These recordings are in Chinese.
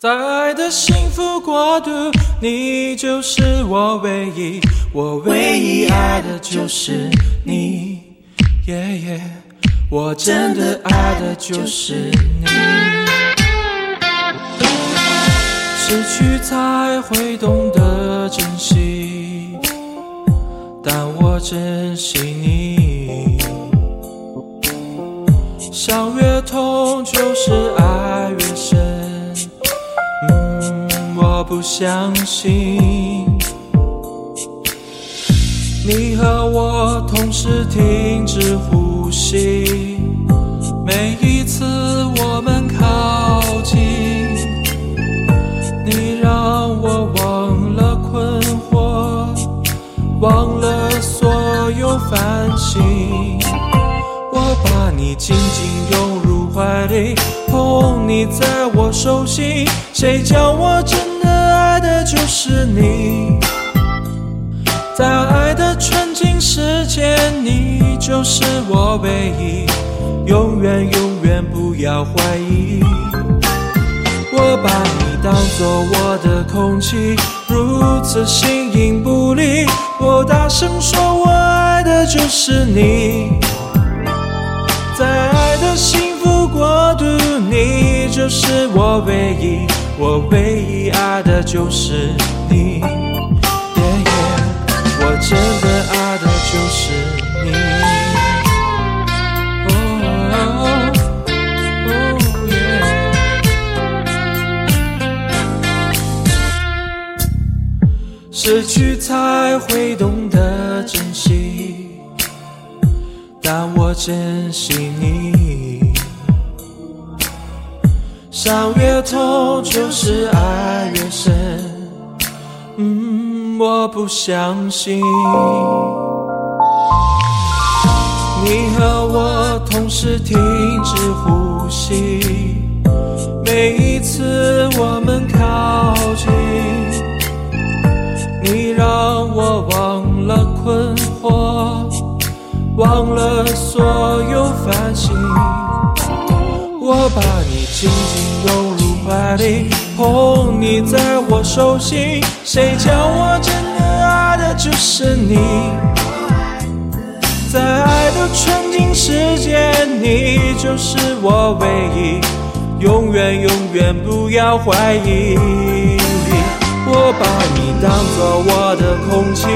在爱的幸福国度，你就是我唯一，我唯一爱的就是你，耶耶，我真的爱的就是你。失去才会懂得珍惜，但我珍惜你。伤越痛，就是爱越深。不相信你和我同时停止呼吸。每一次我们靠近，你让我忘了困惑，忘了所有烦心。我把你紧紧拥入怀里，捧你在我手心。谁叫我真爱的就是你？在爱的纯净世界，你就是我唯一，永远永远不要怀疑。我把你当作我的空气，如此形影不离。我大声说，我爱的就是你。就是我唯一，我唯一爱的就是你。耶耶，我真的爱的就是你。失去才会懂得珍惜，但我珍惜你。伤越痛，就是爱越深。嗯，我不相信你和我同时停止呼吸。每一次我们靠近。你让我忘了困惑，忘了所有烦心。我把你紧紧拥入怀里，捧你在我手心。谁叫我真的爱的就是你？在爱的纯净世界，你就是我唯一，永远永远不要怀疑。我把你当作我的空气，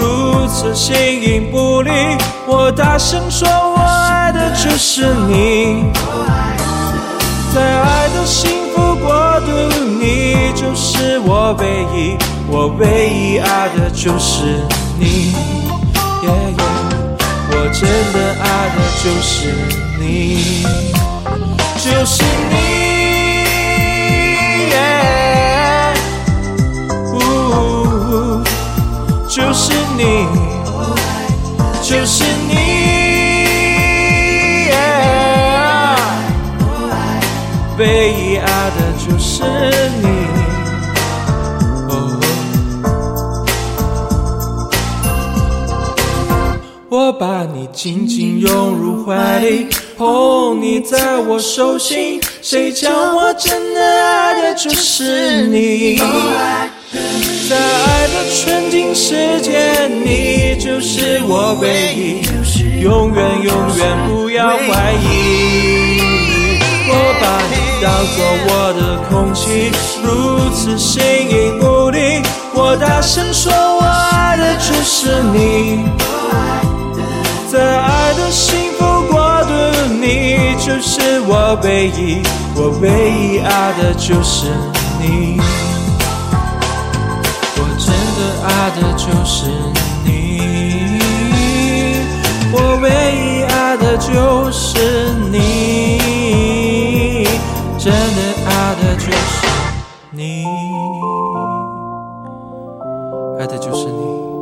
如此形影不离。我大声说，我爱的就是你。在爱的幸福国度，你就是我唯一，我唯一爱的就是你。耶耶，我真的爱的就是你，就是你。耶呜，就是你，就是你。唯一爱的就是你。我把你紧紧拥入怀里，捧你在我手心。谁叫我真的爱的就是你？在爱的纯净世界，你就是我唯一，永远永远不要怀疑。我把你当作我的空气，如此形影不离。我大声说，我爱的就是你。在爱的幸福国度，你就是我唯一，我唯一爱的就是你。我真的爱的就是你，我唯一爱的就是你，你。爱的就是你。